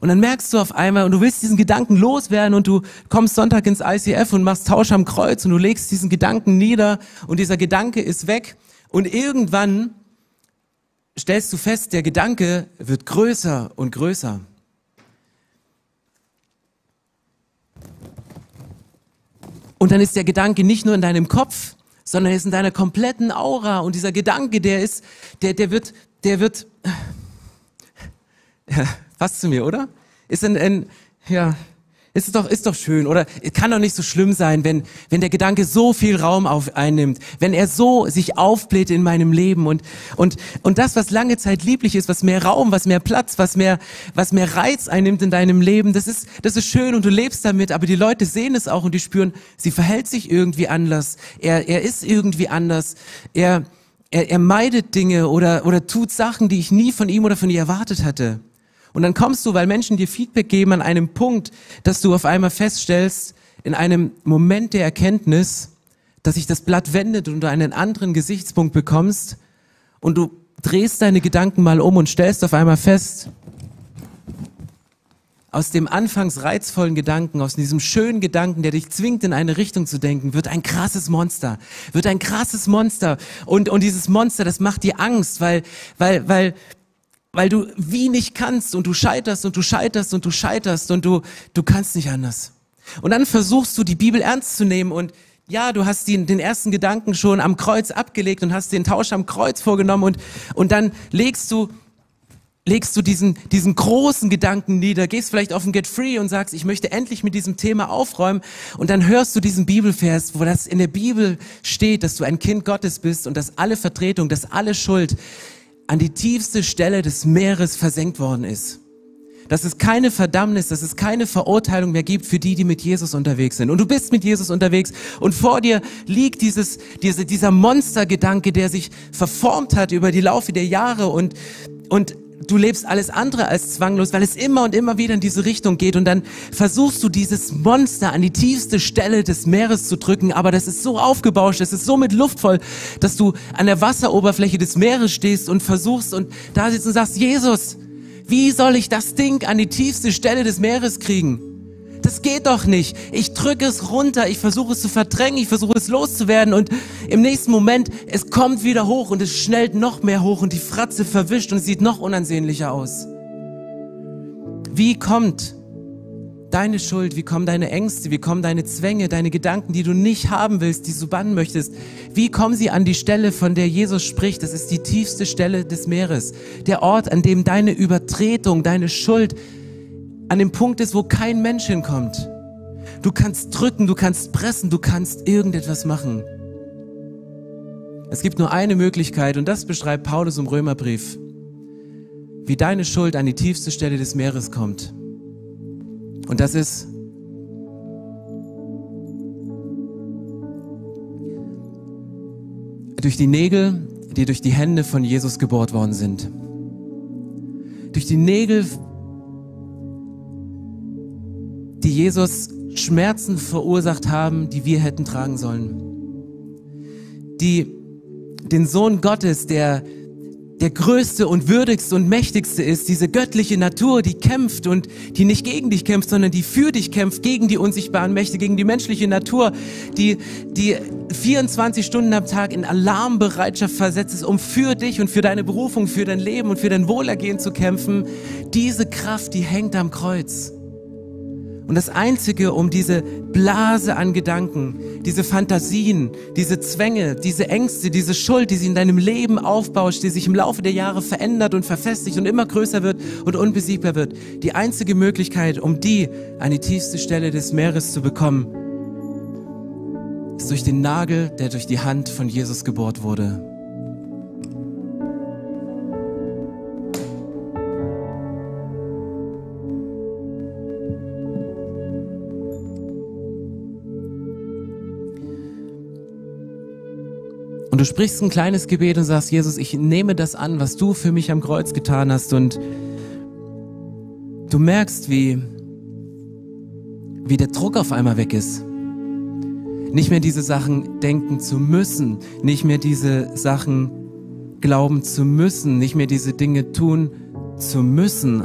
Und dann merkst du auf einmal und du willst diesen Gedanken loswerden und du kommst Sonntag ins ICF und machst Tausch am Kreuz und du legst diesen Gedanken nieder und dieser Gedanke ist weg und irgendwann stellst du fest, der Gedanke wird größer und größer. Und dann ist der Gedanke nicht nur in deinem Kopf, sondern er ist in deiner kompletten Aura. Und dieser Gedanke, der ist, der, der wird, der wird, [laughs] ja, passt zu mir, oder? Ist ein, ein ja, ist doch, ist doch schön, oder? Kann doch nicht so schlimm sein, wenn, wenn der Gedanke so viel Raum auf, einnimmt, wenn er so sich aufbläht in meinem Leben und, und, und das, was lange Zeit lieblich ist, was mehr Raum, was mehr Platz, was mehr, was mehr Reiz einnimmt in deinem Leben, das ist, das ist schön und du lebst damit, aber die Leute sehen es auch und die spüren, sie verhält sich irgendwie anders, er, er ist irgendwie anders, er, er, er meidet Dinge oder, oder tut Sachen, die ich nie von ihm oder von ihr erwartet hatte. Und dann kommst du, weil Menschen dir Feedback geben, an einem Punkt, dass du auf einmal feststellst, in einem Moment der Erkenntnis, dass sich das Blatt wendet und du einen anderen Gesichtspunkt bekommst und du drehst deine Gedanken mal um und stellst auf einmal fest, aus dem anfangs reizvollen Gedanken, aus diesem schönen Gedanken, der dich zwingt, in eine Richtung zu denken, wird ein krasses Monster, wird ein krasses Monster. Und, und dieses Monster, das macht dir Angst, weil, weil, weil weil du wie nicht kannst und du scheiterst und du scheiterst und du scheiterst und du, du kannst nicht anders. Und dann versuchst du die Bibel ernst zu nehmen und ja, du hast den, den ersten Gedanken schon am Kreuz abgelegt und hast den Tausch am Kreuz vorgenommen und, und dann legst du, legst du diesen, diesen großen Gedanken nieder, gehst vielleicht auf ein Get Free und sagst, ich möchte endlich mit diesem Thema aufräumen und dann hörst du diesen Bibelvers, wo das in der Bibel steht, dass du ein Kind Gottes bist und dass alle Vertretung, dass alle Schuld an die tiefste Stelle des Meeres versenkt worden ist. Dass es keine Verdammnis, dass es keine Verurteilung mehr gibt für die, die mit Jesus unterwegs sind. Und du bist mit Jesus unterwegs und vor dir liegt dieses, diese, dieser Monstergedanke, der sich verformt hat über die Laufe der Jahre und, und du lebst alles andere als zwanglos, weil es immer und immer wieder in diese Richtung geht und dann versuchst du dieses Monster an die tiefste Stelle des Meeres zu drücken, aber das ist so aufgebauscht, es ist so mit Luft voll, dass du an der Wasseroberfläche des Meeres stehst und versuchst und da sitzt und sagst, Jesus, wie soll ich das Ding an die tiefste Stelle des Meeres kriegen? Das geht doch nicht. Ich drücke es runter, ich versuche es zu verdrängen, ich versuche es loszuwerden und im nächsten Moment, es kommt wieder hoch und es schnellt noch mehr hoch und die Fratze verwischt und sieht noch unansehnlicher aus. Wie kommt deine Schuld, wie kommen deine Ängste, wie kommen deine Zwänge, deine Gedanken, die du nicht haben willst, die du bannen möchtest, wie kommen sie an die Stelle, von der Jesus spricht? Das ist die tiefste Stelle des Meeres. Der Ort, an dem deine Übertretung, deine Schuld an dem Punkt ist, wo kein Mensch hinkommt. Du kannst drücken, du kannst pressen, du kannst irgendetwas machen. Es gibt nur eine Möglichkeit und das beschreibt Paulus im Römerbrief, wie deine Schuld an die tiefste Stelle des Meeres kommt. Und das ist, durch die Nägel, die durch die Hände von Jesus gebohrt worden sind. Durch die Nägel, die Jesus Schmerzen verursacht haben, die wir hätten tragen sollen. Die den Sohn Gottes, der der größte und würdigste und mächtigste ist, diese göttliche Natur, die kämpft und die nicht gegen dich kämpft, sondern die für dich kämpft, gegen die unsichtbaren Mächte, gegen die menschliche Natur, die, die 24 Stunden am Tag in Alarmbereitschaft versetzt ist, um für dich und für deine Berufung, für dein Leben und für dein Wohlergehen zu kämpfen. Diese Kraft, die hängt am Kreuz. Und das Einzige, um diese Blase an Gedanken, diese Fantasien, diese Zwänge, diese Ängste, diese Schuld, die sich in deinem Leben aufbauscht, die sich im Laufe der Jahre verändert und verfestigt und immer größer wird und unbesiegbar wird, die einzige Möglichkeit, um die an die tiefste Stelle des Meeres zu bekommen, ist durch den Nagel, der durch die Hand von Jesus gebohrt wurde. Und du sprichst ein kleines Gebet und sagst, Jesus, ich nehme das an, was du für mich am Kreuz getan hast. Und du merkst, wie, wie der Druck auf einmal weg ist. Nicht mehr diese Sachen denken zu müssen, nicht mehr diese Sachen glauben zu müssen, nicht mehr diese Dinge tun zu müssen.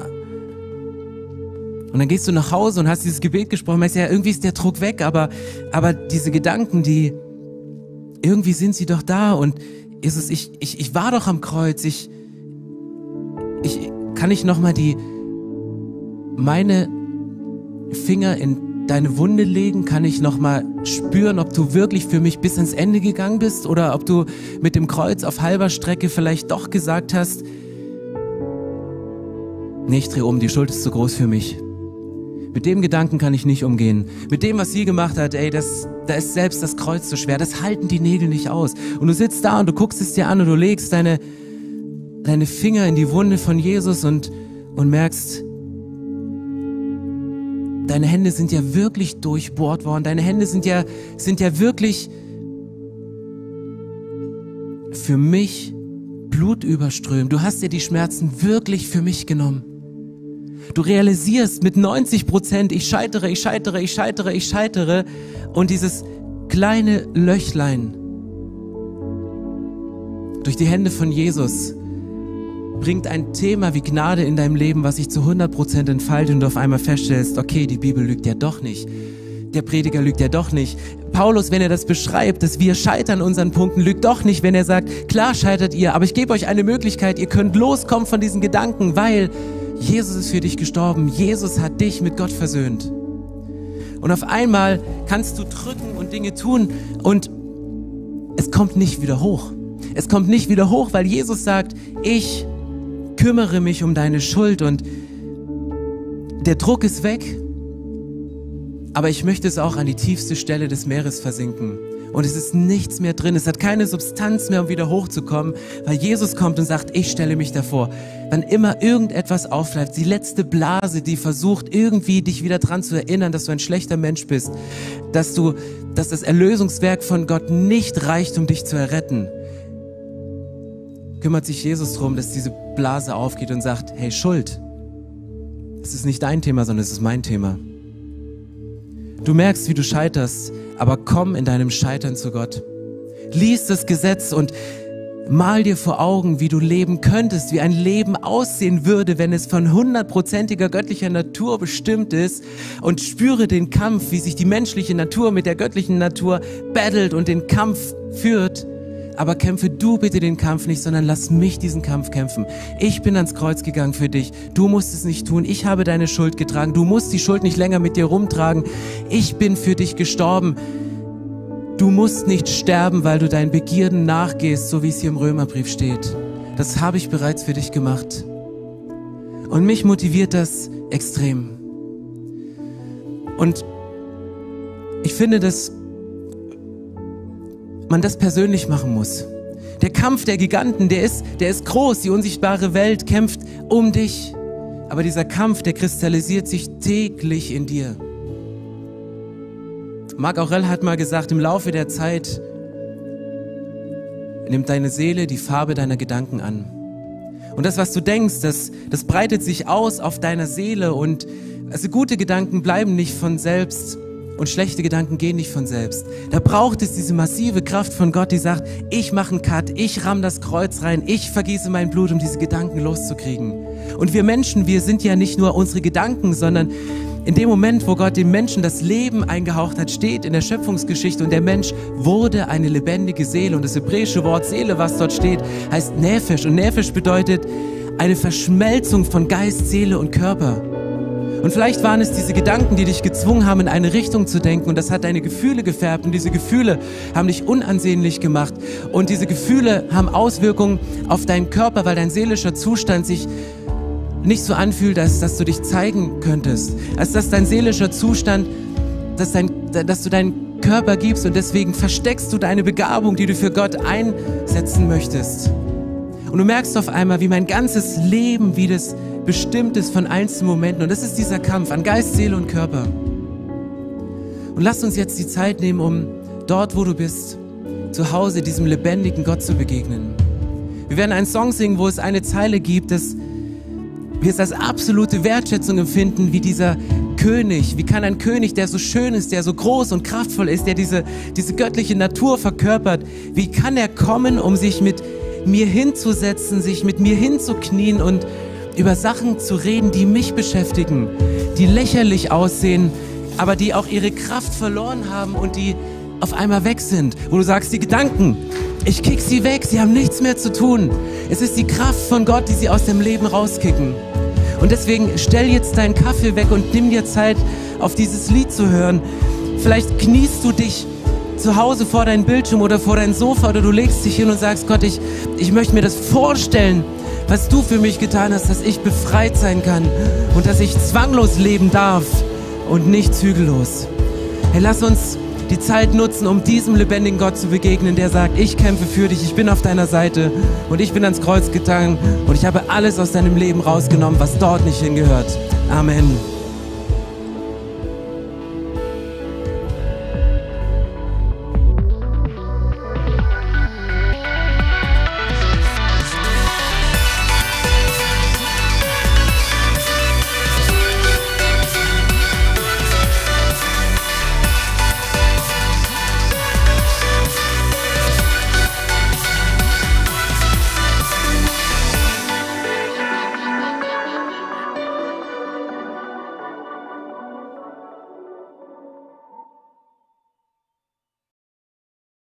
Und dann gehst du nach Hause und hast dieses Gebet gesprochen, merkst ja, irgendwie ist der Druck weg, aber, aber diese Gedanken, die, irgendwie sind sie doch da und Jesus, ich, ich, ich war doch am Kreuz, ich, ich, kann ich nochmal die, meine Finger in deine Wunde legen? Kann ich nochmal spüren, ob du wirklich für mich bis ins Ende gegangen bist oder ob du mit dem Kreuz auf halber Strecke vielleicht doch gesagt hast, nee, ich dreh um, die Schuld ist zu groß für mich. Mit dem Gedanken kann ich nicht umgehen. Mit dem, was sie gemacht hat, ey, das, da ist selbst das Kreuz zu schwer. Das halten die Nägel nicht aus. Und du sitzt da und du guckst es dir an und du legst deine, deine Finger in die Wunde von Jesus und, und merkst, deine Hände sind ja wirklich durchbohrt worden. Deine Hände sind ja, sind ja wirklich für mich Blut überströmt. Du hast dir die Schmerzen wirklich für mich genommen. Du realisierst mit 90 Prozent, ich scheitere, ich scheitere, ich scheitere, ich scheitere. Und dieses kleine Löchlein durch die Hände von Jesus bringt ein Thema wie Gnade in deinem Leben, was sich zu 100 Prozent entfaltet und du auf einmal feststellst, okay, die Bibel lügt ja doch nicht. Der Prediger lügt ja doch nicht. Paulus, wenn er das beschreibt, dass wir scheitern unseren Punkten, lügt doch nicht, wenn er sagt, klar scheitert ihr, aber ich gebe euch eine Möglichkeit, ihr könnt loskommen von diesen Gedanken, weil Jesus ist für dich gestorben. Jesus hat dich mit Gott versöhnt. Und auf einmal kannst du drücken und Dinge tun und es kommt nicht wieder hoch. Es kommt nicht wieder hoch, weil Jesus sagt, ich kümmere mich um deine Schuld und der Druck ist weg, aber ich möchte es auch an die tiefste Stelle des Meeres versinken und es ist nichts mehr drin. Es hat keine Substanz mehr, um wieder hochzukommen, weil Jesus kommt und sagt, ich stelle mich davor. Wann immer irgendetwas aufbleibt, die letzte Blase, die versucht, irgendwie dich wieder dran zu erinnern, dass du ein schlechter Mensch bist, dass du, dass das Erlösungswerk von Gott nicht reicht, um dich zu erretten, kümmert sich Jesus darum, dass diese Blase aufgeht und sagt, hey Schuld, es ist nicht dein Thema, sondern es ist mein Thema. Du merkst, wie du scheiterst, aber komm in deinem Scheitern zu Gott. Lies das Gesetz und mal dir vor Augen, wie du leben könntest, wie ein Leben aussehen würde, wenn es von hundertprozentiger göttlicher Natur bestimmt ist und spüre den Kampf, wie sich die menschliche Natur mit der göttlichen Natur battelt und den Kampf führt. Aber kämpfe du bitte den Kampf nicht, sondern lass mich diesen Kampf kämpfen. Ich bin ans Kreuz gegangen für dich. Du musst es nicht tun. Ich habe deine Schuld getragen. Du musst die Schuld nicht länger mit dir rumtragen. Ich bin für dich gestorben. Du musst nicht sterben, weil du deinen Begierden nachgehst, so wie es hier im Römerbrief steht. Das habe ich bereits für dich gemacht. Und mich motiviert das extrem. Und ich finde, dass man das persönlich machen muss. Der Kampf der Giganten, der ist, der ist groß. Die unsichtbare Welt kämpft um dich. Aber dieser Kampf, der kristallisiert sich täglich in dir. Marc Aurel hat mal gesagt, im Laufe der Zeit nimmt deine Seele die Farbe deiner Gedanken an. Und das, was du denkst, das, das breitet sich aus auf deiner Seele und also gute Gedanken bleiben nicht von selbst und schlechte Gedanken gehen nicht von selbst. Da braucht es diese massive Kraft von Gott, die sagt, ich mache einen Cut, ich ramm das Kreuz rein, ich vergieße mein Blut, um diese Gedanken loszukriegen. Und wir Menschen, wir sind ja nicht nur unsere Gedanken, sondern in dem Moment, wo Gott dem Menschen das Leben eingehaucht hat, steht in der Schöpfungsgeschichte und der Mensch wurde eine lebendige Seele. Und das hebräische Wort Seele, was dort steht, heißt Nephesh. Und Nephesh bedeutet eine Verschmelzung von Geist, Seele und Körper. Und vielleicht waren es diese Gedanken, die dich gezwungen haben, in eine Richtung zu denken. Und das hat deine Gefühle gefärbt. Und diese Gefühle haben dich unansehnlich gemacht. Und diese Gefühle haben Auswirkungen auf deinen Körper, weil dein seelischer Zustand sich nicht so anfühlt, als dass du dich zeigen könntest, als dass dein seelischer Zustand, dass, dein, dass du deinen Körper gibst und deswegen versteckst du deine Begabung, die du für Gott einsetzen möchtest. Und du merkst auf einmal, wie mein ganzes Leben, wie das bestimmt ist von einzelnen Momenten. Und das ist dieser Kampf an Geist, Seele und Körper. Und lass uns jetzt die Zeit nehmen, um dort, wo du bist, zu Hause diesem lebendigen Gott zu begegnen. Wir werden einen Song singen, wo es eine Zeile gibt, dass wir es als absolute Wertschätzung empfinden, wie dieser König. Wie kann ein König, der so schön ist, der so groß und kraftvoll ist, der diese, diese göttliche Natur verkörpert, wie kann er kommen, um sich mit mir hinzusetzen, sich mit mir hinzuknien und über Sachen zu reden, die mich beschäftigen, die lächerlich aussehen, aber die auch ihre Kraft verloren haben und die auf einmal weg sind, wo du sagst, die Gedanken, ich kick sie weg, sie haben nichts mehr zu tun. Es ist die Kraft von Gott, die sie aus dem Leben rauskicken. Und deswegen stell jetzt deinen Kaffee weg und nimm dir Zeit, auf dieses Lied zu hören. Vielleicht kniest du dich zu Hause vor deinem Bildschirm oder vor dein Sofa oder du legst dich hin und sagst, Gott, ich, ich möchte mir das vorstellen, was du für mich getan hast, dass ich befreit sein kann und dass ich zwanglos leben darf und nicht zügellos. Hey, lass uns die Zeit nutzen, um diesem lebendigen Gott zu begegnen, der sagt, ich kämpfe für dich, ich bin auf deiner Seite und ich bin ans Kreuz gegangen und ich habe alles aus deinem Leben rausgenommen, was dort nicht hingehört. Amen.